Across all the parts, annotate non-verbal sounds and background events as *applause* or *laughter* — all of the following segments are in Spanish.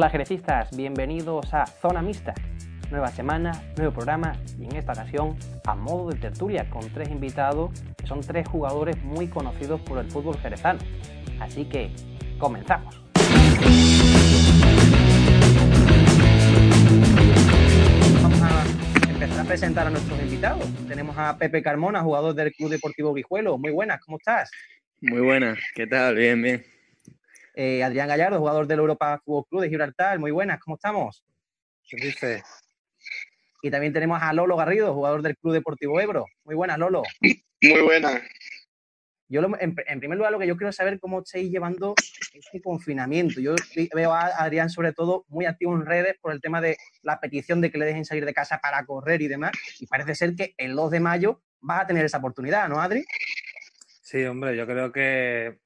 Hola jerecistas, bienvenidos a Zona Mixta. Nueva semana, nuevo programa y en esta ocasión a modo de tertulia con tres invitados que son tres jugadores muy conocidos por el fútbol jerezano. Así que comenzamos. Vamos a empezar a presentar a nuestros invitados. Tenemos a Pepe Carmona, jugador del Club Deportivo Guijuelo. Muy buenas, ¿cómo estás? Muy buenas, ¿qué tal? Bien, bien. Eh, Adrián Gallardo, jugador del Europa Fútbol Club de Gibraltar. Muy buenas, ¿cómo estamos? ¿Qué dice? Y también tenemos a Lolo Garrido, jugador del Club Deportivo Ebro. Muy buenas, Lolo. Muy buenas. Yo, lo- en, en primer lugar, lo que yo quiero saber es cómo estáis llevando este confinamiento. Yo veo a Adrián, sobre todo, muy activo en redes por el tema de la petición de que le dejen salir de casa para correr y demás. Y parece ser que el 2 de mayo vas a tener esa oportunidad, ¿no, Adri? Sí, hombre, yo creo que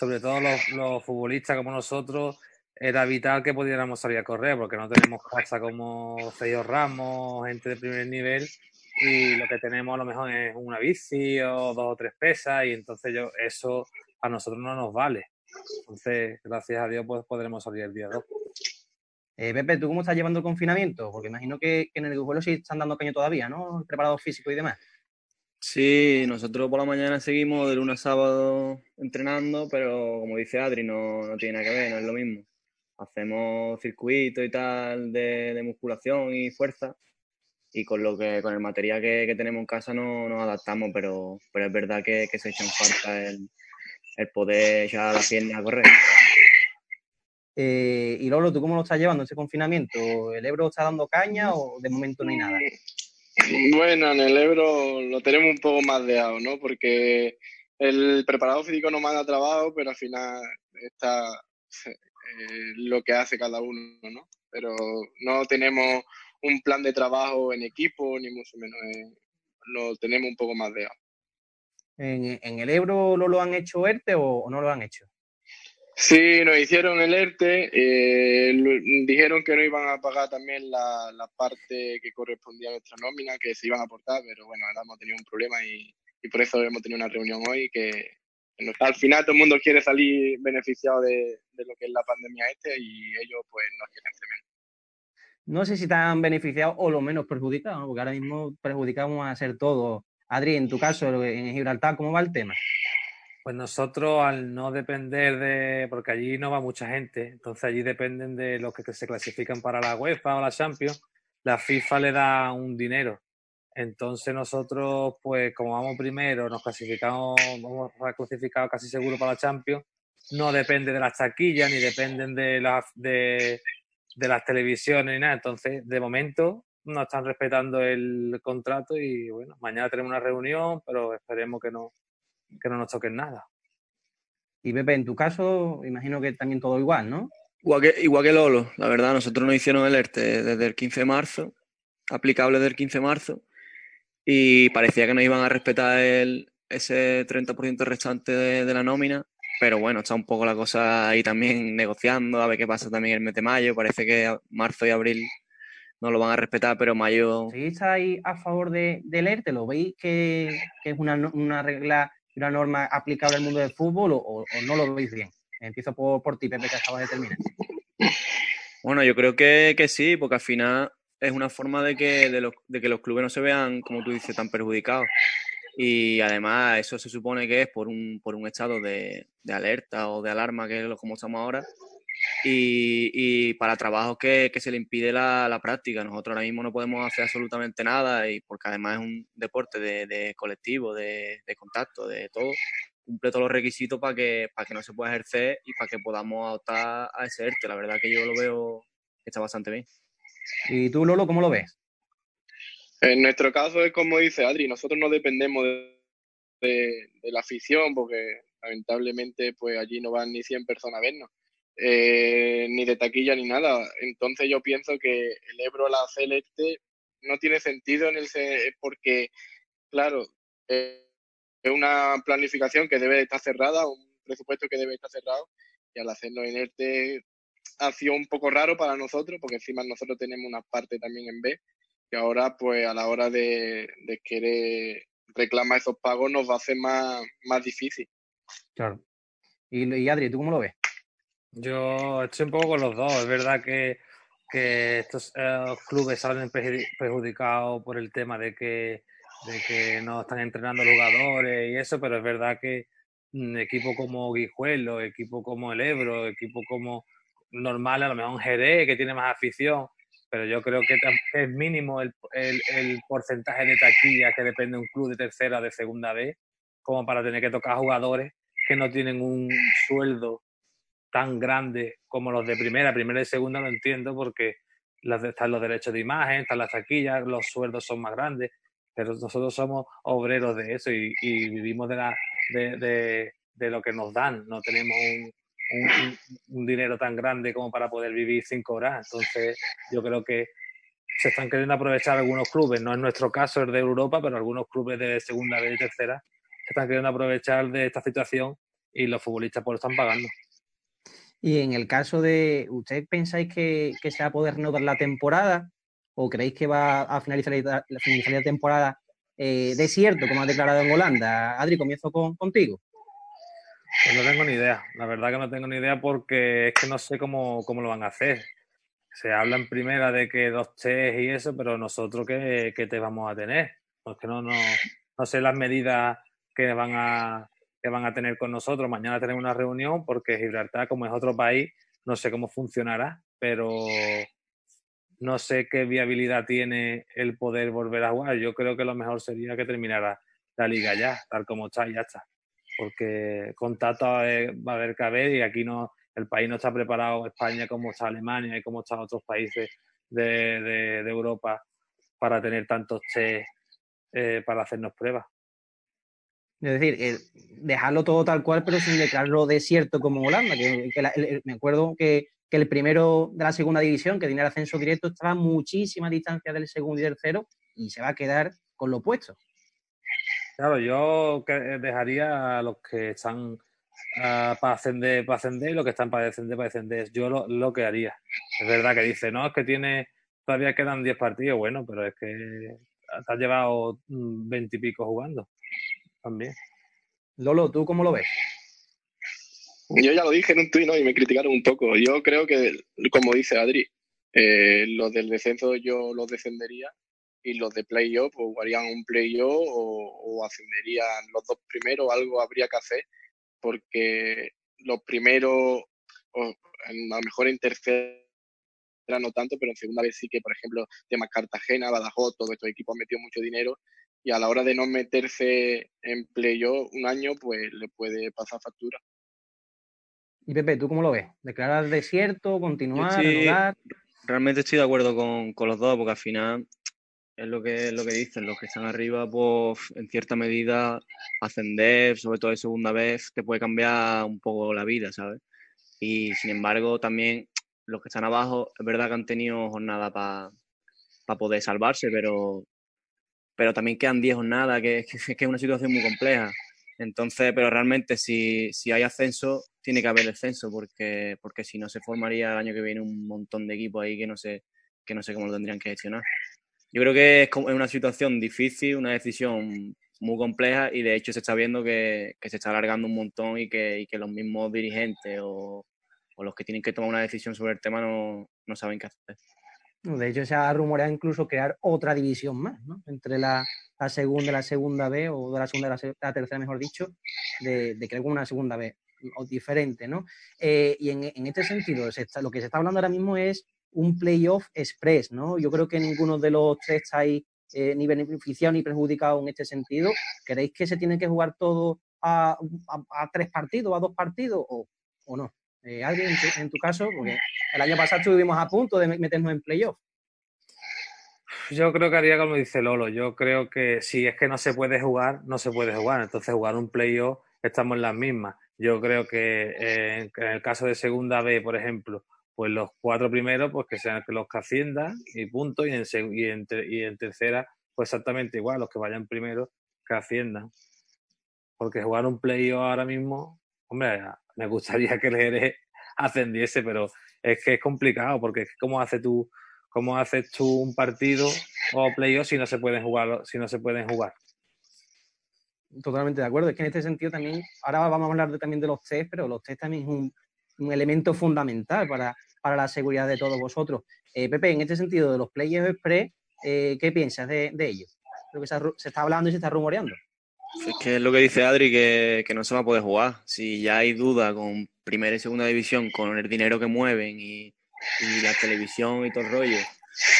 sobre todo los, los futbolistas como nosotros era vital que pudiéramos salir a correr porque no tenemos casa como Cello Ramos, gente de primer nivel y lo que tenemos a lo mejor es una bici o dos o tres pesas y entonces yo eso a nosotros no nos vale. Entonces, gracias a Dios pues podremos salir el día 2. Eh, Pepe, ¿tú cómo estás llevando el confinamiento? Porque imagino que, en el Guijuelo sí están dando caño todavía, ¿no? El preparado físico y demás. Sí, nosotros por la mañana seguimos de lunes a sábado entrenando, pero como dice Adri, no, no tiene nada que ver, no es lo mismo. Hacemos circuitos y tal de, de musculación y fuerza, y con lo que, con el material que, que tenemos en casa no nos adaptamos, pero, pero es verdad que, que se echan falta el, el poder echar la pierna a correr. Eh, y Lolo, ¿tú cómo lo estás llevando ese confinamiento? ¿El Ebro está dando caña o de momento no hay nada? Bueno, en el Ebro lo tenemos un poco más deado, ¿no? Porque el preparado físico no manda trabajo, pero al final está eh, lo que hace cada uno, ¿no? Pero no tenemos un plan de trabajo en equipo, ni mucho menos. eh, lo tenemos un poco más deado. ¿En, en el Ebro lo, lo han hecho ERTE o, o no lo han hecho? Sí, nos hicieron el ERTE, eh, dijeron que no iban a pagar también la, la parte que correspondía a nuestra nómina, que se iban a aportar, pero bueno, ahora hemos tenido un problema y, y por eso hemos tenido una reunión hoy que nos- al final todo el mundo quiere salir beneficiado de, de lo que es la pandemia este y ellos pues no quieren menos. No sé si están beneficiados o lo menos perjudicados, ¿no? porque ahora mismo perjudicamos a ser todos. Adri, en tu caso, en Gibraltar, ¿cómo va el tema? Pues nosotros al no depender de, porque allí no va mucha gente, entonces allí dependen de los que se clasifican para la UEFA o la Champions, la FIFA le da un dinero. Entonces nosotros, pues como vamos primero, nos clasificamos, vamos a clasificar casi seguro para la Champions, no depende de las taquillas ni dependen de las de, de las televisiones ni nada. Entonces, de momento no están respetando el contrato y bueno, mañana tenemos una reunión, pero esperemos que no, que no nos toquen nada. Y Pepe, en tu caso, imagino que también todo igual, ¿no? Igual que, igual que Lolo, la verdad, nosotros nos hicieron el ERTE desde el 15 de marzo, aplicable desde el 15 de marzo, y parecía que nos iban a respetar el, ese 30% restante de, de la nómina, pero bueno, está un poco la cosa ahí también negociando, a ver qué pasa también el mes de mayo, parece que marzo y abril no lo van a respetar, pero mayo... ¿Seguís ahí a favor de, del ERTE? ¿Lo veis que, que es una, no- una regla una norma aplicable al mundo del fútbol o, no lo veis bien? Empiezo por, por ti, Pepe, que acabas de terminar. Bueno, yo creo que, que sí, porque al final es una forma de que, de, los, que los clubes no se vean, como tú dices, tan perjudicados. Y además eso se supone que es por un, por un estado de, de alerta o de alarma, que es lo como estamos ahora, y, y para trabajos que, que se le impide la, la práctica. Nosotros ahora mismo no podemos hacer absolutamente nada, y porque además es un deporte de, de colectivo, de, de contacto, de todo, cumple todos los requisitos para que, para que no se pueda ejercer y para que podamos optar a ese ERTE. La verdad que yo lo veo que está bastante bien. ¿Y tú, Lolo, cómo lo ves? En nuestro caso es como dice Adri, nosotros no dependemos de, de- de la afición porque lamentablemente pues allí no van ni 100 personas a vernos, eh, ni de taquilla ni nada. Entonces yo pienso que el Ebro la Celeste no tiene sentido en el porque, claro, eh, es una planificación que debe de estar cerrada, un presupuesto que debe estar cerrado y al hacerlo en ERTE ha sido un poco raro para nosotros porque encima nosotros tenemos una parte también en B que ahora pues a la hora de, de querer reclamar esos pagos nos va a hacer más, más difícil. Claro. Y, y Adri, ¿tú cómo lo ves? Yo estoy un poco con los dos. Es verdad que, estos eh, clubes salen perjudicados por el tema de que, de que no están entrenando jugadores y eso, pero es verdad que un equipo como Guijuelo, equipo como el Ebro, equipo como normal, a lo mejor Jerez que tiene más afición, pero yo creo que es mínimo el, el, porcentaje de taquilla que depende de un club de tercera de segunda vez, como para tener que tocar jugadores que no tienen un sueldo tan grande como los de primera, primera y segunda, lo entiendo porque están los derechos de imagen, están las taquillas, los sueldos son más grandes, pero nosotros somos obreros de eso y, vivimos de, la, de, lo que nos dan, no tenemos un, dinero tan grande como para poder vivir cinco horas. Entonces, yo creo que se están queriendo aprovechar algunos clubes, no es nuestro caso el de Europa, pero algunos clubes de segunda vez y tercera se están queriendo aprovechar de esta situación y los futbolistas por lo están pagando. Y en el caso de, ¿ustedes pensáis que, se va a poder renovar la temporada? ¿O creéis que va a finalizar la, finalizar la temporada eh, desierto, como ha declarado en Holanda? Adri, comienzo con, contigo. Pues no tengo ni idea, la verdad que no tengo ni idea porque es que no sé cómo, cómo lo van a hacer. Se habla en primera de que dos test y eso, pero nosotros qué, qué te vamos a tener. Porque no, no, no sé las medidas que van a que van a tener con nosotros. Mañana tenemos una reunión porque Gibraltar, como es otro país, no sé cómo funcionará, pero no sé qué viabilidad tiene el poder volver a jugar. Yo creo que lo mejor sería que terminara la liga ya, tal como está ya está porque contacto va a haber que haber y aquí no, el país no está preparado, España como está Alemania y como están otros países de, Europa para tener tantos test eh, para hacernos pruebas. Es decir, eh, dejarlo todo tal cual, pero sin declararlo desierto como Holanda. Que, me acuerdo que, el primero de la segunda división, que tiene el ascenso directo, estaba a muchísima distancia del segundo y tercero y se va a quedar con lo opuesto. Claro, yo dejaría a los que están ah, para ascender, para ascender y los que están para descender, para descender. Yo lo, que haría. Es verdad que dice, no, es que tiene, todavía quedan 10 partidos, bueno, pero es que te has llevado 20 y pico jugando también. Lolo, ¿tú cómo lo ves? Yo ya lo dije en un tuit y me criticaron un poco. Yo creo que, como dice Adri, eh, los del descenso yo los descendería y los de playoff o harían un playoff o, o ascenderían los dos primeros, algo habría que hacer, porque los primeros, o, a lo mejor en tercera no tanto, pero en segunda vez sí que, por ejemplo, temas Cartagena, Badajoz, todos estos equipos han metido mucho dinero y a la hora de no meterse en playoff un año, pues le puede pasar factura. Y Pepe, ¿tú cómo lo ves? ¿Declarar desierto, continuar, Realmente estoy de acuerdo con, con, los dos, porque al final es lo que, lo que dicen, los que están arriba, pues en cierta medida ascender, sobre todo de segunda vez, te puede cambiar un poco la vida, ¿sabes? Y sin embargo, también los que están abajo, es verdad que han tenido jornada para poder salvarse, pero, pero también quedan 10 jornadas, que, que, que, es una situación muy compleja. Entonces, pero realmente si, si hay ascenso, tiene que haber descenso, porque, porque si no se formaría el año que viene un montón de equipos ahí que no sé, que no sé cómo lo tendrían que gestionar. Yo creo que es una situación difícil, una decisión muy compleja y de hecho se está viendo que, se está alargando un montón y que, los mismos dirigentes o, los que tienen que tomar una decisión sobre el tema no, saben qué hacer. De hecho, se ha rumoreado incluso crear otra división más, ¿no? Entre la, segunda y la segunda B, o de la segunda y la, tercera, mejor dicho, de, de crear una segunda B o diferente, ¿no? Eh, y en, en, este sentido, lo que se está hablando ahora mismo es un playoff express, ¿no? Yo creo que ninguno de los tres está ahí eh, ni beneficiado ni perjudicado en este sentido. ¿Creéis que se tiene que jugar todo a, tres partidos, a dos partidos o, no? Eh, ¿Alguien en tu, caso? El año pasado estuvimos a punto de meternos en playoff. Yo creo que haría como dice Lolo. Yo creo que si es que no se puede jugar, no se puede jugar. Entonces, jugar un playoff estamos en las mismas. Yo creo que eh, en el caso de Segunda B, por ejemplo, pues los cuatro primeros, pues que sean los que asciendan y punto, y en, y y en tercera, pues exactamente igual, los que vayan primero, que asciendan. Porque jugar un playoff ahora mismo, hombre, me gustaría *laughs* que el Jerez ascendiese, pero es que es complicado, porque ¿cómo, hace tú, cómo haces tú un partido o playoff si no se pueden jugar, si no se pueden jugar? Totalmente de acuerdo. Es que en este sentido también, ahora vamos a hablar también de los test, pero los test también es un un elemento fundamental para, para la seguridad de todos vosotros. Eh, Pepe, en este sentido de los players express, eh, ¿qué piensas de, de ellos? Lo que se, está hablando y se está rumoreando. Es que es lo que dice Adri, que, no se va a poder jugar. Si ya hay duda con primera y segunda división, con el dinero que mueven y, la televisión y todo el rollo,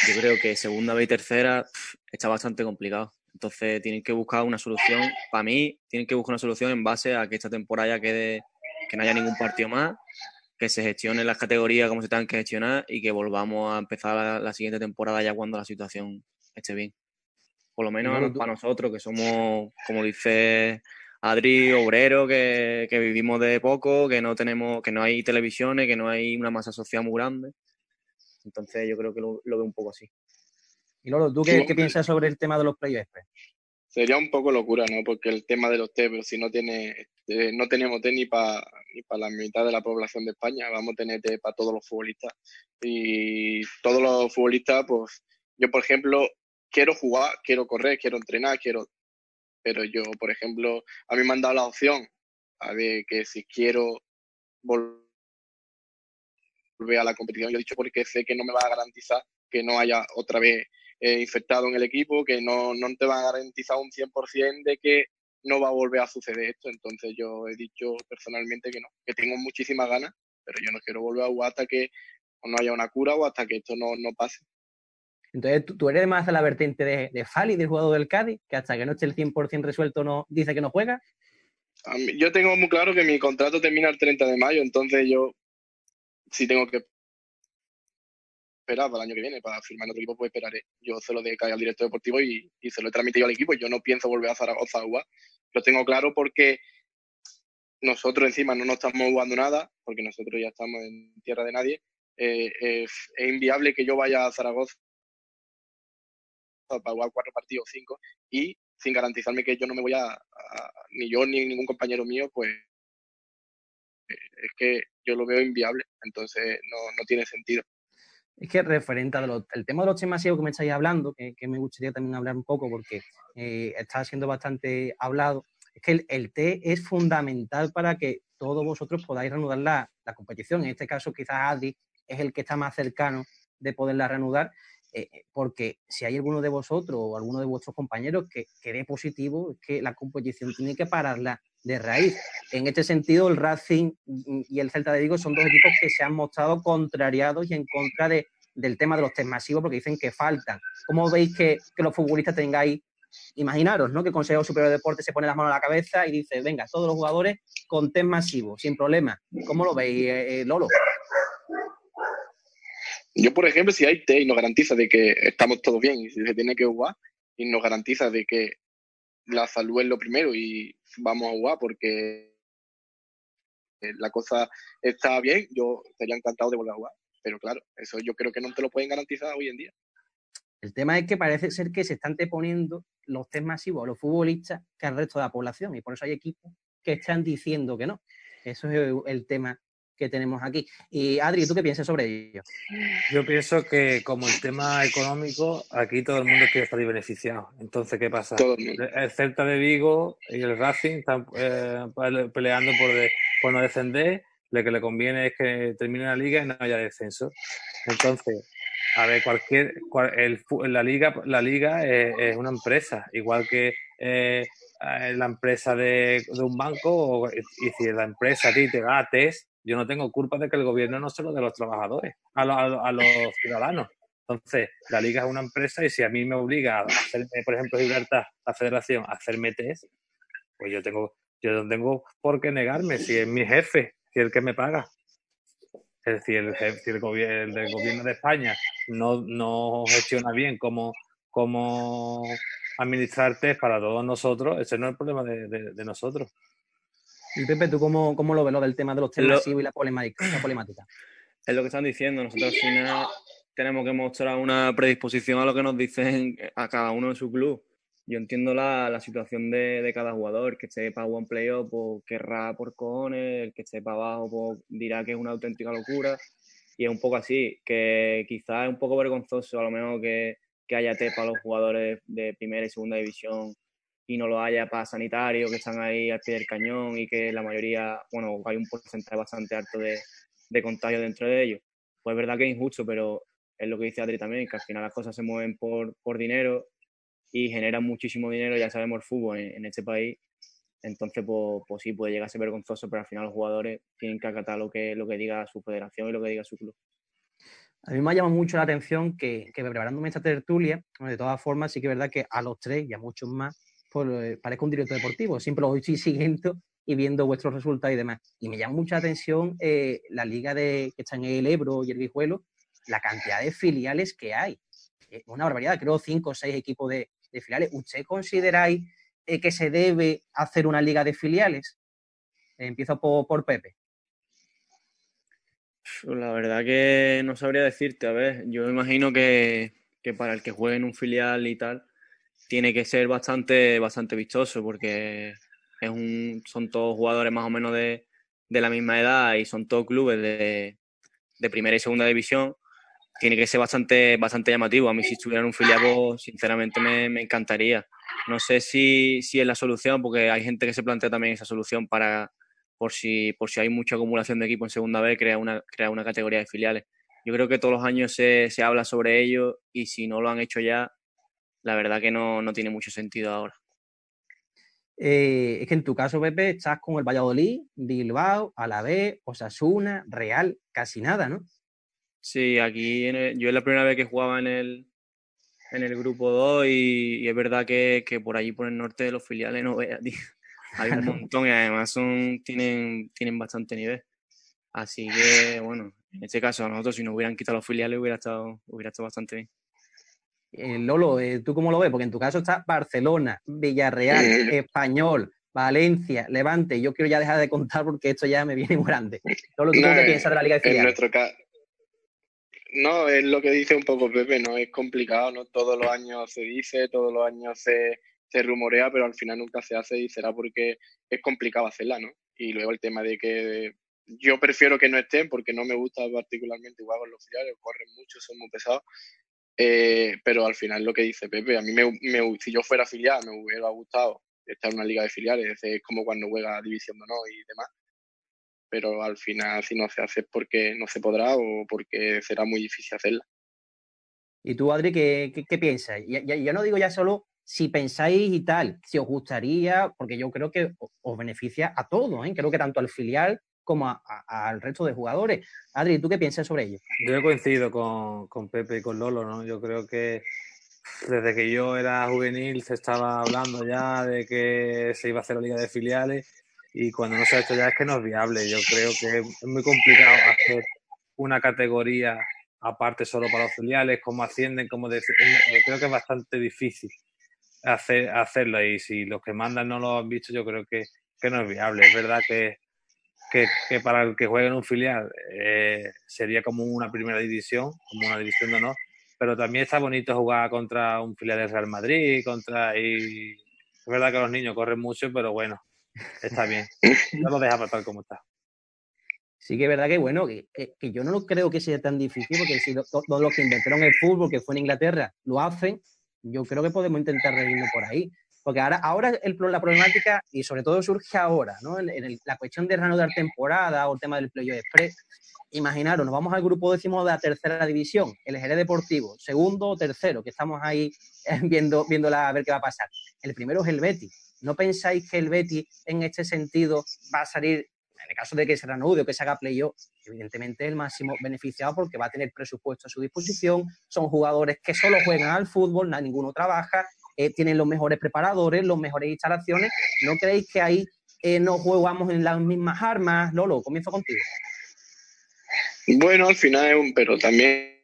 yo creo que segunda vez y tercera está bastante complicado. Entonces tienen que buscar una solución. Para mí, tienen que buscar una solución en base a que esta temporada ya quede, que no haya ningún partido más, que se gestione las categorías como se tengan que gestionar y que volvamos a empezar la siguiente temporada ya cuando la situación esté bien. Por lo menos para nosotros, que somos, como dice Adri, obrero, que, vivimos de poco, que no tenemos, que no hay televisiones, que no hay una masa social muy grande. Entonces yo creo que lo, veo un poco así. Y Lolo, ¿tú qué, piensas sobre el tema de los playoffs? Sería un poco locura, ¿no? Porque el tema de los test, pero si no tiene, este, no tenemos test ni para ni para la mitad de la población de España, vamos a tener test para todos los futbolistas. Y todos los futbolistas, pues, yo por ejemplo, quiero jugar, quiero correr, quiero entrenar, quiero... Pero yo, por ejemplo, a mí me han dado la opción a ver que si quiero volver a la competición, yo he dicho porque sé que no me va a garantizar que no haya otra vez eh, infectado en el equipo, que no, no te va a garantizar un 100% de que no va a volver a suceder esto. Entonces yo he dicho personalmente que no, que tengo muchísimas ganas, pero yo no quiero volver a jugar hasta que no haya una cura o hasta que esto no, no pase. Entonces, ¿tú, eres más de la vertiente de, de Fali, del jugador del Cádiz, que hasta que no esté el 100% resuelto no dice que no juega? yo tengo muy claro que mi contrato termina el 30 de mayo, entonces yo, si tengo que esperar para el año que viene para firmar en otro equipo, pues esperaré. Yo se lo dejo al director deportivo y, se lo he transmitido al equipo. Yo no pienso volver a Zaragoza a jugar. Lo tengo claro porque nosotros encima no nos estamos jugando nada, porque nosotros ya estamos en tierra de nadie. Eh, es inviable que yo vaya a Zaragoza para jugar cuatro partidos, cinco, y sin garantizarme que yo no me voy a, ni yo ni ningún compañero mío, pues es que yo lo veo inviable, entonces no, no tiene sentido. Es que referente al tema de los temas que me estáis hablando, que, me gustaría también hablar un poco porque eh, está siendo bastante hablado, es que el, el T es fundamental para que todos vosotros podáis reanudar la, la competición. En este caso, quizás Adri es el que está más cercano de poderla reanudar eh, eh, porque si hay alguno de vosotros o alguno de vuestros compañeros que, que positivo, es que la competición tiene que pararla de raíz. En este sentido, el Racing y el Celta de Vigo son dos equipos que se han mostrado contrariados y en contra de, del tema de los test masivos porque dicen que faltan. ¿Cómo veis que, los futbolistas tengáis, imaginaros, ¿no? Que el Consejo Superior de Deportes se pone las manos a la cabeza y dice, venga, todos los jugadores con test masivos, sin problema. ¿Cómo lo veis, eh, Lolo? Yo, por ejemplo, si hay T y nos garantiza de que estamos todos bien y si se tiene que jugar y nos garantiza de que la salud es lo primero y vamos a jugar porque la cosa está bien, yo estaría encantado de volver a jugar. Pero claro, eso yo creo que no te lo pueden garantizar hoy en día. El tema es que parece ser que se están deponiendo los test masivos a los futbolistas que al resto de la población y por eso hay equipos que están diciendo que no. Eso es el tema que tenemos aquí. Y Adri, ¿tú qué piensas sobre ello? Yo pienso que como el tema económico, aquí todo el mundo quiere salir beneficiado. Entonces, ¿qué pasa? El Celta de Vigo y el Racing están eh, peleando por, por no descender. Lo que le conviene es que termine la liga y no haya descenso. Entonces, a ver, cualquier, el, la liga, la liga es, una empresa, igual que eh, la empresa de, un banco, y si la empresa a ti te da test, yo no tengo culpa de que el gobierno no se lo dé a los trabajadores, a, a, los ciudadanos. Entonces, la liga es una empresa y si a mí me obliga a hacerme, por ejemplo, Gibraltar, la federación, a hacerme test, pues yo tengo, yo no tengo por qué negarme si es mi jefe, si es el que me paga. Es decir, el, si el, gobierno, el gobierno de España no, no gestiona bien cómo, cómo administrar test para todos nosotros, ese no es el problema de nosotros. Y Pepe, ¿tú cómo, cómo lo ves lo del tema de los temas y la problemática, Es lo que están diciendo. Nosotros al final tenemos que mostrar una predisposición a lo que nos dicen a cada uno en su club. Yo entiendo la, la situación de, de, cada jugador. que esté para one playoff, pues querrá por cojones. El que esté para abajo, pues dirá que es una auténtica locura. Y es un poco así, que quizás es un poco vergonzoso a lo mejor que, que haya té para los jugadores de primera y segunda división y no lo haya para sanitario, que están ahí al pie del cañón y que la mayoría, bueno, hay un porcentaje bastante alto de, de contagio dentro de ellos. Pues es verdad que es injusto, pero es lo que dice Adri también, que al final las cosas se mueven por, por dinero y generan muchísimo dinero, ya sabemos el fútbol en, este país. Entonces, pues, pues, sí, puede llegar a ser vergonzoso, pero al final los jugadores tienen que acatar lo que, lo que diga su federación y lo que diga su club. A mí me ha llamado mucho la atención que, que preparándome esta tertulia, de todas formas, sí que es verdad que a los tres y a muchos más, pues eh, parezco un director deportivo. Siempre lo estoy *laughs* siguiendo y viendo vuestros resultados y demás. Y me llama mucha atención eh, la liga de, que está en el Ebro y el Guijuelo, la cantidad de filiales que hay. Es una barbaridad, creo cinco o seis equipos de, filiales. ¿Usted consideráis eh, que se debe hacer una liga de filiales? empiezo por, Pepe. La verdad que no sabría decirte. A ver, yo imagino que, que, para el que juegue en un filial y tal, tiene que ser bastante, bastante vistoso porque es un, son todos jugadores más o menos de, de la misma edad y son todos clubes de, de, primera y segunda división, tiene que ser bastante, bastante llamativo. A mí si estuviera un filial, pues, sinceramente me, me, encantaría. No sé si, si es la solución, porque hay gente que se plantea también esa solución para, por si, por si hay mucha acumulación de equipo en segunda vez, crear una, crear una categoría de filiales. Yo creo que todos los años se, se habla sobre ello y si no lo han hecho ya, la verdad que no, no tiene mucho sentido ahora. Eh, es que en tu caso, Pepe, estás con el Valladolid, Bilbao, Alavés, Osasuna, Real, casi nada, ¿no? Sí, aquí yo es la primera vez que jugaba en el, en el grupo 2 y, es verdad que, por allí por el norte de los filiales no veas, *laughs* Hay un montón y además son, tienen, tienen bastante nivel. Así que, bueno, en este caso a nosotros si nos hubieran quitado los filiales hubiera estado, hubiera estado bastante bien. Eh, Lolo, eh, ¿tú cómo lo ves? Porque en tu caso está Barcelona, Villarreal, Español, Valencia, Levante. Yo quiero ya dejar de contar porque esto ya me viene muy grande. Lolo, ¿tú qué eh, piensas de la Liga de En nuestro caso. No, es lo que dice un poco Pepe, ¿no? Es complicado, ¿no? Todos los años se dice, todos los años se, se rumorea, pero al final nunca se hace y será porque es complicado hacerla, ¿no? Y luego el tema de que yo prefiero que no estén porque no me gusta particularmente jugar con los filiales, corren mucho, son muy pesados, eh, pero al final lo que dice Pepe, a mí me, si yo fuera filial me hubiera gustado estar en una liga de filiales, es como cuando juega División de Honor y demás. Pero al final si no se hace es porque no se podrá o porque será muy difícil hacerla. ¿Y tú, Adri, qué, qué, piensas? Ya, ya, no digo ya solo si pensáis y tal, si os gustaría, porque yo creo que os beneficia a todos, ¿eh? creo que tanto al filial como al resto de jugadores. Adri, ¿tú qué piensas sobre ello? Yo coincido con, con Pepe y con Lolo, ¿no? Yo creo que desde que yo era juvenil se estaba hablando ya de que se iba a hacer la liga de filiales y cuando no se ha hecho ya es que no es viable. Yo creo que es muy complicado hacer una categoría aparte solo para los filiales, cómo ascienden, cómo decir, creo que es bastante difícil hacer, hacerlo y si los que mandan no lo han visto yo creo que, que no es viable. Es verdad que que, para el que juegue en un filial eh, sería como una primera división, como una división de honor, pero también está bonito jugar contra un filial del Real Madrid, contra y es verdad que los niños corren mucho, pero bueno, está bien. No lo deja tal como está. Sí que es verdad que bueno, que, que, yo no creo que sea tan difícil, porque si todos los que inventaron el fútbol, que fue en Inglaterra, lo hacen, yo creo que podemos intentar reírnos por ahí. Porque ahora, ahora el, la problemática, y sobre todo surge ahora, ¿no? En, la cuestión de reanudar temporada o el tema del playoff express. Imaginaros, nos vamos al grupo décimo de la tercera división, el Jerez Deportivo, segundo o tercero, que estamos ahí eh, viendo, viéndola a ver qué va a pasar. El primero es el Betis. ¿No pensáis que el Betis en este sentido va a salir, en el caso de que se reanude o que se haga playoff, evidentemente el máximo beneficiado porque va a tener presupuesto a su disposición, son jugadores que solo juegan al fútbol, ninguno trabaja, eh, tienen los mejores preparadores, las mejores instalaciones. ¿No creéis que ahí eh, no jugamos en las mismas armas? Lolo, comienzo contigo. Bueno, al final es un, pero también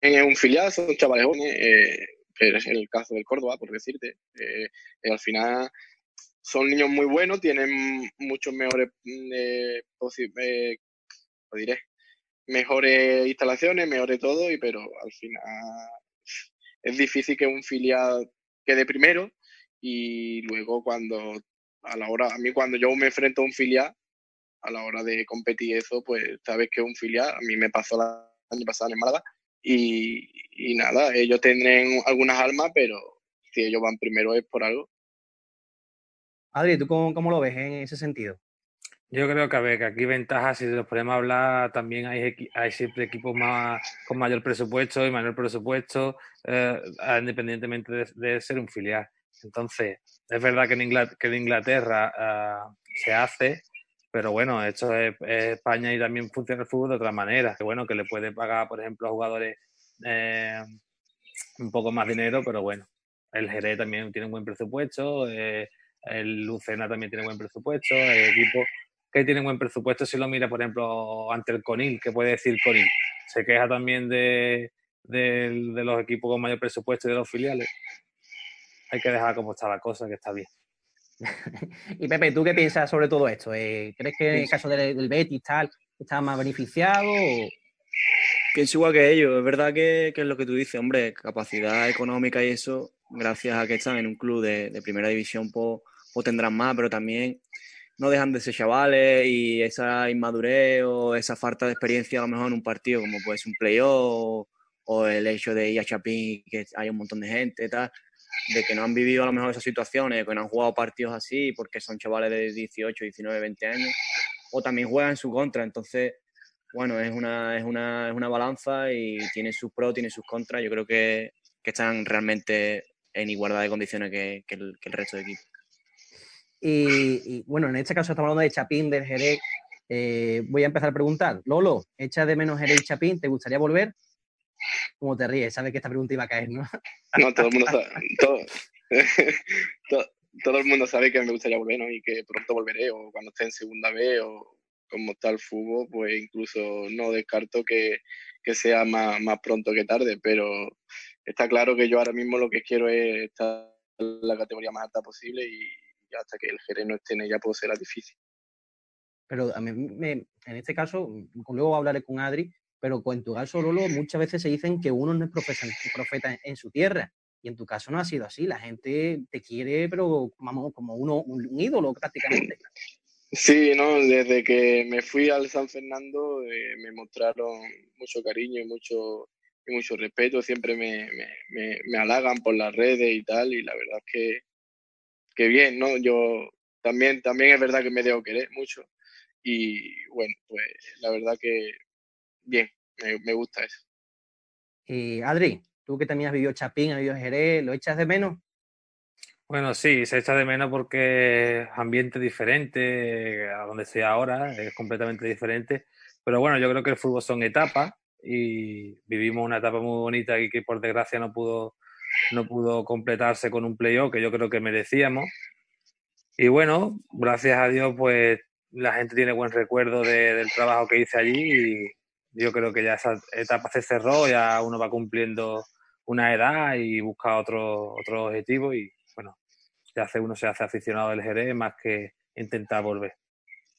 es un filial, son chavales jóvenes, eh, es el caso del Córdoba, por decirte. Eh, al final son niños muy buenos, tienen muchos mejores, eh, diré, mejores instalaciones, mejores todo, y pero al final es difícil que un filial quede primero y luego cuando a la hora, a mí cuando yo me enfrento a un filial, a la hora de competir eso, pues sabes que un filial, a mí me pasó el año pasado en Málaga y, y nada, ellos tendrán algunas almas, pero si ellos van primero es por algo. Adri, ¿tú cómo, cómo, lo ves en ese sentido? Yo creo que, a ver, que aquí ventajas, si nos podemos hablar, también hay, hay siempre equipos más, con mayor presupuesto y mayor presupuesto, eh, independientemente de, ser un filial. Entonces, es verdad que en Inglaterra, en Inglaterra ah, se hace, pero bueno, esto es, España y también funciona el fútbol de otra manera. Que bueno, que le puede pagar, por ejemplo, a jugadores eh, un poco más dinero, pero bueno, el Jerez también tiene un buen presupuesto, eh, el Lucena también tiene buen presupuesto, el equipo que tiene buen presupuesto si lo mira, por ejemplo, ante el Conil, que puede decir Conil. Se queja también de, de, los equipos con mayor presupuesto y de los filiales. Hay que dejar como está la cosa, que está bien. *laughs* y Pepe, ¿tú qué piensas sobre todo esto? Eh, ¿Crees que en el caso del, Betis tal está más beneficiado? Pienso igual que ellos. Es verdad que, es lo que tú dices, hombre, capacidad económica y eso, gracias a que están en un club de, primera división, pues, pues, tendrán más, pero también no dejan de ser chavales y esa inmadurez o esa falta de experiencia a lo mejor en un partido como puede ser un playoff o, el hecho de ir a Chapín que hay un montón de gente tal, de que no han vivido a lo mejor esas situaciones, que no han jugado partidos así porque son chavales de 18, 19, 20 años, o también juegan en su contra. Entonces, bueno, es una, es una, es una balanza y tiene sus pros, tiene sus contras. Yo creo que, que están realmente en igualdad de condiciones que, que, que el resto de equipos. Y, bueno, en este caso estamos hablando de Chapín, del Jerez. Eh, voy a empezar a preguntar. Lolo, ¿echas de menos Jerez y Chapín? ¿Te gustaría volver? ¿Cómo te ríes? Sabes que esta pregunta iba a caer, ¿no? No, todo el mundo sabe, *laughs* todo, el mundo sabe que me gustaría volver, ¿no? Y que pronto volveré, o cuando esté en segunda vez, o como está el fútbol, pues incluso no descarto que, que sea más, más pronto que tarde, pero está claro que yo ahora mismo lo que quiero es estar en la categoría más alta posible y, hasta que el Jerez no esté en ella, pues será difícil. Pero a mí, en este caso, luego hablaré con Adri, pero en tu caso, Lolo, muchas veces se dicen que uno no es profeta, en, su tierra. Y en tu caso no ha sido así. La gente te quiere, pero vamos, como uno, un, ídolo prácticamente. Sí, no, desde que me fui al San Fernando eh, me mostraron mucho cariño y mucho, y mucho respeto. Siempre me, me, me, halagan por las redes y tal. Y la verdad es que que bien, ¿no? Yo también, también es verdad que me debo querer mucho y bueno, pues la verdad que bien, me, gusta eso. Y Adri, tú que también has vivido Chapín, has vivido Jerez, ¿lo echas de menos? Bueno, sí, se echa de menos porque es ambiente diferente a donde estoy ahora, es completamente diferente. Pero bueno, yo creo que el fútbol son etapas y vivimos una etapa muy bonita y que por desgracia no pudo no pudo completarse con un playoff que yo creo que merecíamos. Y bueno, gracias a Dios, pues la gente tiene buen recuerdo del trabajo que hice allí y yo creo que ya esa etapa se cerró, ya uno va cumpliendo una edad y busca otro, otro objetivo y bueno, ya hace, uno se hace aficionado del Jerez más que intentar volver.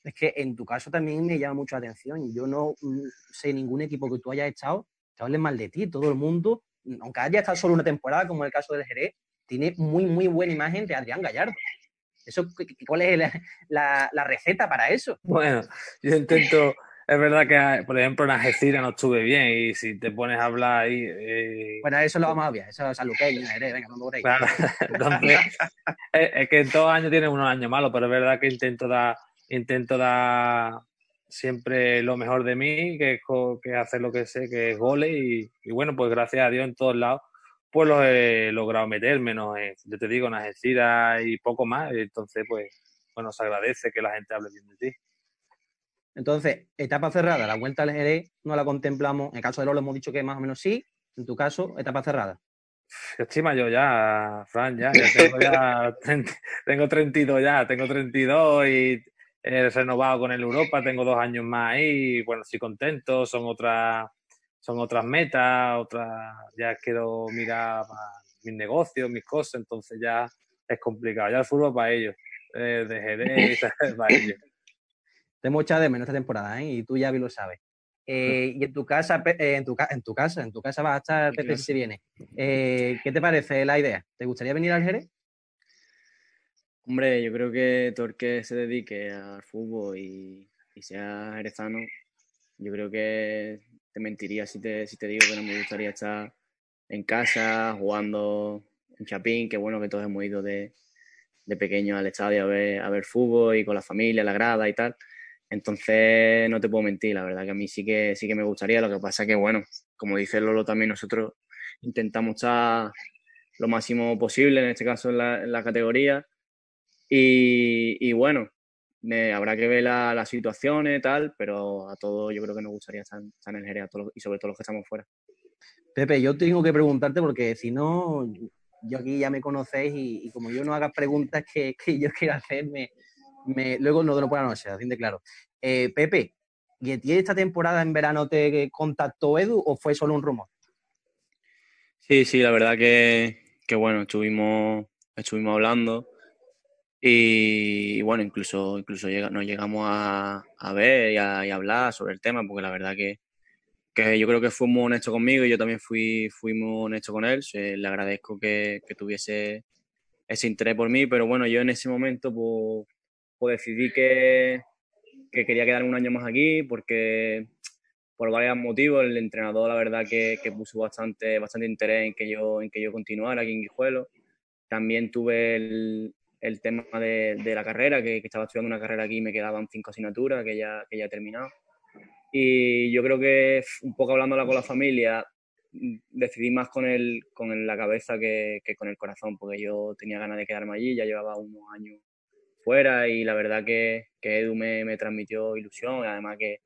Es que en tu caso también me llama mucho la atención. Yo no mm, sé ningún equipo que tú hayas echado que hable mal de ti. Todo el mundo aunque haya estado solo una temporada, como en el caso del Jerez, tiene muy, muy buena imagen de Adrián Gallardo. Eso, ¿Cuál es la, receta para eso? Bueno, yo intento, es verdad que, por ejemplo, en Algeciras no estuve bien y si te pones a hablar ahí... Eh, bueno, eso lo vamos a eso es saluqueño, Jerez, venga, no me claro, entonces, es, que en todos años tienen unos años malos, pero es verdad que intento dar, intento dar siempre lo mejor de mí, que es que hacer lo que sé, que es goles y, bueno, pues gracias a Dios en todos lados pues lo he logrado meter, menos en, yo te digo, en Algeciras y poco más, entonces pues bueno, se agradece que la gente hable bien de ti. Entonces, etapa cerrada, la vuelta al Jerez no la contemplamos, en el caso de Lolo hemos dicho que más o menos sí, en tu caso, etapa cerrada. Yo estoy mayor ya, Fran, ya, tengo ya, *laughs* tengo 32 ya, tengo 32 y he renovado con el Europa, tengo dos años más ahí, bueno, estoy contento, son otras, son otras metas, otras, ya quiero mirar mis negocios, mis cosas, entonces ya es complicado, ya el fútbol para ellos, eh, de Jerez, *laughs* para ellos. Te echado de menos esta temporada, ¿eh? y tú ya lo sabes. Eh, y en tu casa, eh, en, tu, en tu casa, en tu casa vas a estar Pepe si viene. Eh, ¿Qué te parece la idea? ¿Te gustaría venir al Jerez? Hombre, yo creo que todo el que se dedique al fútbol y, sea jerezano, yo creo que te mentiría si te, digo que no me gustaría estar en casa jugando en Chapín, que bueno que todos hemos ido de, de pequeños al estadio a ver, a ver fútbol y con la familia, la grada y tal. Entonces, no te puedo mentir, la verdad que a mí sí que, sí que me gustaría. Lo que pasa que, bueno, como dice Lolo, también nosotros intentamos estar lo máximo posible, en este caso en la, categoría. Y, bueno, habrá que ver las la situaciones y tal, pero a todos yo creo que nos gustaría estar, en el Jerez y sobre todo los que estamos fuera. Pepe, yo tengo que preguntarte porque si no, yo aquí ya me conocéis y, como yo no haga preguntas que, yo quiero hacerme, me, luego no lo por la noche, así de claro. Eh, Pepe, ¿y esta temporada en verano te contactó Edu o fue solo un rumor? Sí, sí, la verdad que, bueno, estuvimos, estuvimos hablando y, bueno, incluso, incluso nos llegamos a, ver y a, hablar sobre el tema, porque la verdad que, que yo creo que fue muy honesto conmigo y yo también fui, fui muy honesto con él. le agradezco que, que, tuviese ese interés por mí, pero bueno, yo en ese momento pues, pues decidí que, que, quería quedarme un año más aquí porque por varios motivos el entrenador la verdad que, que, puso bastante, bastante interés en que yo, en que yo continuara aquí en Guijuelo. También tuve el, el tema de, de, la carrera, que, que, estaba estudiando una carrera aquí y me quedaban cinco asignaturas que ya, que ya he terminado. Y yo creo que un poco hablándola con la familia, decidí más con, el, con la cabeza que, que, con el corazón, porque yo tenía ganas de quedarme allí, ya llevaba unos años fuera y la verdad que, que Edu me, me, transmitió ilusión, además que,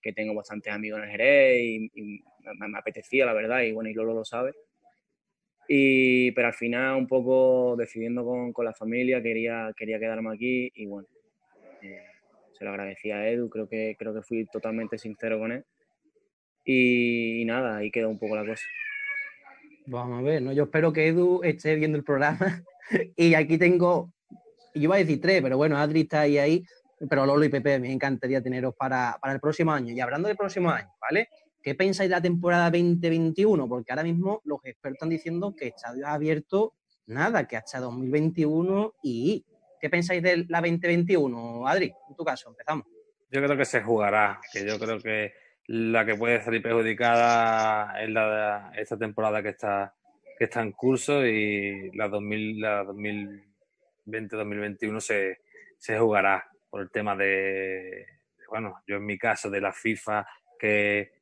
que, tengo bastantes amigos en el Jerez y, me, me, apetecía, la verdad, y bueno, y Lolo lo sabe. Y, pero al final, un poco decidiendo con, con la familia, quería, quería quedarme aquí y bueno. Eh, se lo agradecía a Edu, creo que, creo que fui totalmente sincero con él. Y, nada, ahí quedó un poco la cosa. Vamos a ver, ¿no? Yo espero que Edu esté viendo el programa. *laughs* y aquí tengo, yo iba a decir tres, pero bueno, Adri está ahí, ahí. Pero Lolo y Pepe, me encantaría teneros para, para el próximo año. Y hablando del próximo año, ¿vale? ¿Qué pensáis de la temporada 2021? Porque ahora mismo los expertos están diciendo que estadio ha abierto nada, que hasta 2021 y ¿Qué pensáis de la 2021, Adri? En tu caso, empezamos. Yo creo que se jugará, que yo creo que la que puede salir perjudicada es la de esta temporada que está, que está en curso y la, 2000, la 2020-2021 se, se jugará por el tema de, bueno, yo en mi caso de la FIFA que,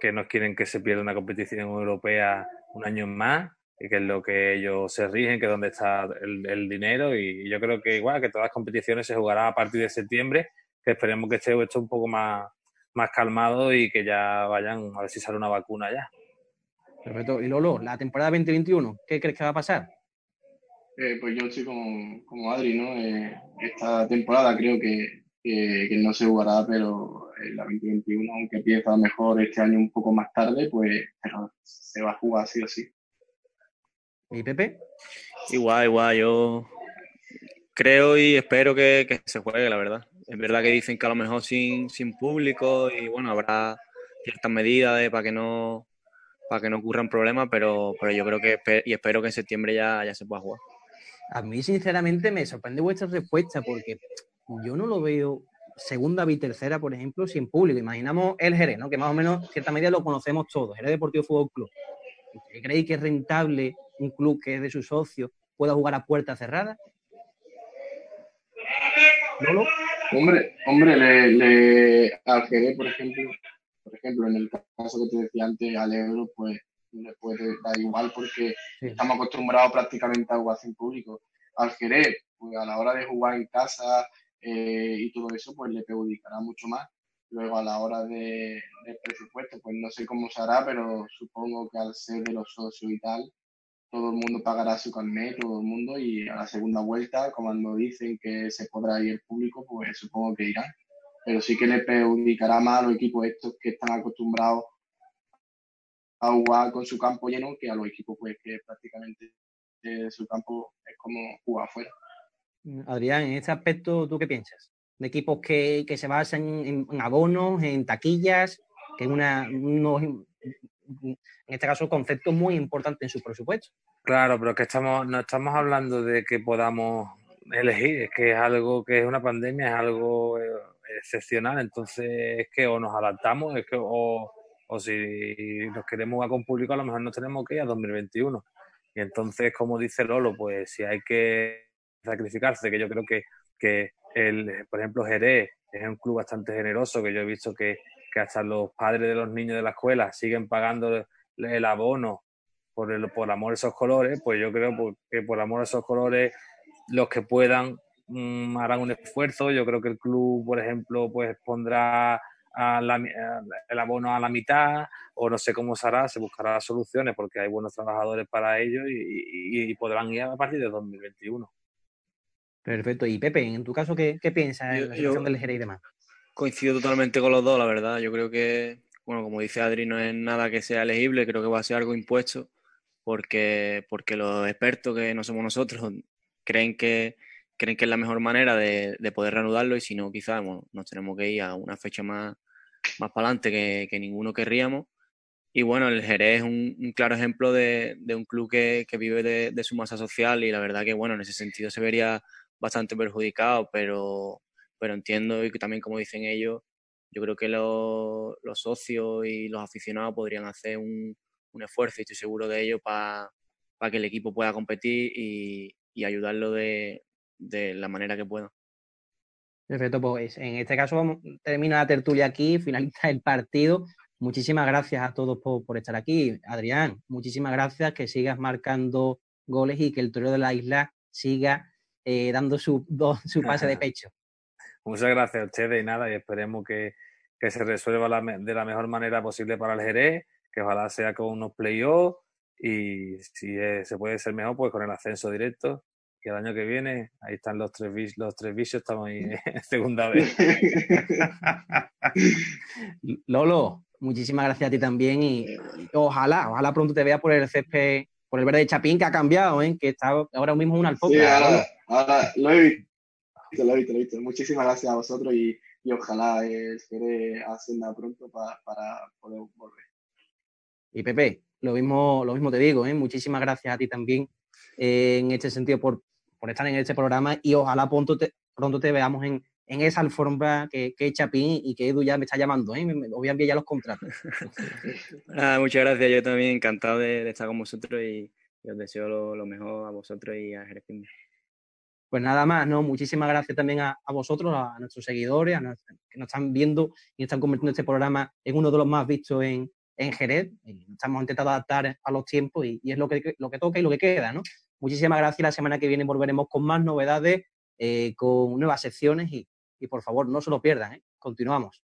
que nos quieren que se pierda una competición europea un año más y que es lo que ellos se rigen, que es donde está el, dinero. Y yo creo que igual que todas las competiciones se jugará a partir de septiembre, que esperemos que esté esto un poco más, más calmado y que ya vayan a ver si sale una vacuna ya. Perfecto. Y Lolo, la temporada 2021, ¿qué crees que va a pasar? Eh, pues yo estoy como, como Adri, ¿no? Eh, esta temporada creo que, que, no se jugará, pero la 2021, aunque empieza mejor este año un poco más tarde, pues se va a jugar sí o sí. ¿Y Pepe? Igual, igual, yo creo y espero que, se juegue, la verdad. Es verdad que dicen que a lo mejor sin, sin público y bueno, habrá ciertas medidas para que no para que no ocurran problemas, pero, pero yo creo que y espero que en septiembre ya, ya se pueda jugar. A mí, sinceramente, me sorprende vuestra respuesta porque yo no lo veo segunda y tercera, por ejemplo, sin público. Imaginamos el Jerez, ¿no? que más o menos, cierta medida, lo conocemos todos, Jerez Deportivo Fútbol Club. ¿Usted cree que es rentable un club que es de sus socios pueda jugar a puerta cerrada? Hombre, hombre, le, le, al por ejemplo, por ejemplo, en el caso que te decía antes, al Euro, pues le puede dar igual porque estamos acostumbrados prácticamente a jugar sin público. Al Jerez, pues a la hora de jugar en casa eh, y todo eso, pues le perjudicará mucho más. Luego a la hora de, del presupuesto, pues no sé cómo se hará, pero supongo que al ser de los socios y tal, todo el mundo pagará su carnet, todo el mundo, y a la segunda vuelta, cuando dicen que se podrá ir el público, pues supongo que irán. Pero sí que le perjudicará más a los equipos estos que están acostumbrados a jugar con su campo lleno que a los equipos pues que prácticamente eh, su campo es como jugar afuera. Adrián, en este aspecto, ¿tú qué piensas? De equipos que, que se basan en, abonos, en taquillas, que es una, en este caso, concepto muy importante en su presupuesto. Claro, pero que estamos, no estamos hablando de que podamos elegir, es que es algo que es una pandemia, es algo eh, excepcional, entonces es que o nos adaptamos, es que o, o si nos queremos jugar con público, a lo mejor nos tenemos que ir a 2021. Y entonces, como dice Lolo, pues si hay que sacrificarse, que yo creo que, que, el, por ejemplo, Jerez es un club bastante generoso que yo he visto que, que hasta los padres de los niños de la escuela siguen pagando el abono por, el, por amor a esos colores, pues yo creo que por amor a esos colores los que puedan mm, harán un esfuerzo. Yo creo que el club, por ejemplo, pues pondrá el abono a la mitad o no sé cómo se hará, se buscará soluciones porque hay buenos trabajadores para ello y, podrán ir a partir de 2021. Perfecto. Y Pepe, en tu caso, ¿qué, qué piensas en la situación del Jerez y demás? Coincido totalmente con los dos, la verdad. Yo creo que, bueno, como dice Adri, no es nada que sea elegible, creo que va a ser algo impuesto porque, porque los expertos que no somos nosotros creen que, creen que es la mejor manera de, de poder reanudarlo y si no, quizás nos tenemos que ir a una fecha más, más para adelante que, que, ninguno querríamos. Y bueno, el Jerez es un, claro ejemplo de, de, un club que, que vive de, de, su masa social y la verdad que, bueno, en ese sentido se vería bastante perjudicado, pero, pero entiendo y también, como dicen ellos, yo creo que los, los socios y los aficionados podrían hacer un, un esfuerzo y estoy seguro de ello para que el equipo pueda competir y, y ayudarlo de, de la manera que pueda. Perfecto, pues en este caso termina la tertulia aquí, *laughs* finaliza el partido. Muchísimas gracias a todos por, por, estar aquí. Adrián, muchísimas gracias, que sigas marcando goles y que el Torero de la Isla siga eh, dando su, do, *laughs* su pase de pecho. Muchas gracias a ustedes y nada, y esperemos que, que se resuelva la, de la mejor manera posible para el Jerez, que ojalá sea con unos playoffs y si se puede ser mejor, pues con el ascenso directo que el año que viene, ahí están los tres, los tres vicios, estamos ahí *laughs* en segunda vez. *laughs* Lolo, muchísimas gracias a ti también y, y, ojalá, ojalá pronto te vea por el césped, por el verde de Chapín que ha cambiado, ¿eh? que está ahora mismo en una alfombra. Sí, ahora, ahora, lo he visto, lo he visto, lo he visto. Muchísimas gracias a vosotros y, y ojalá el Jerez ascienda pronto pa, para poder volver. Y Pepe, lo mismo, lo mismo te digo, ¿eh? muchísimas gracias a ti también eh, en este sentido por, por, estar en este programa y ojalá pronto te, pronto te veamos en, en esa alfombra que, que es Chapín y que Edu ya me está llamando, ¿eh? me, me voy a enviar ya los contratos. *laughs* ah, muchas gracias, yo también encantado de, de estar con vosotros y, y os deseo lo, lo, mejor a vosotros y a Jerez Pues nada más, ¿no? Muchísimas gracias también a, a vosotros, a, nuestros seguidores, a nuestros, que nos están viendo y están convirtiendo este programa en uno de los más vistos en, en Jerez. Estamos intentando adaptar a los tiempos y, y, es lo que, lo que toca y lo que queda, ¿no? Muchísimas gracias. La semana que viene volveremos con más novedades, eh, con nuevas secciones y, y, por favor no se lo pierdan. ¿eh? Continuamos.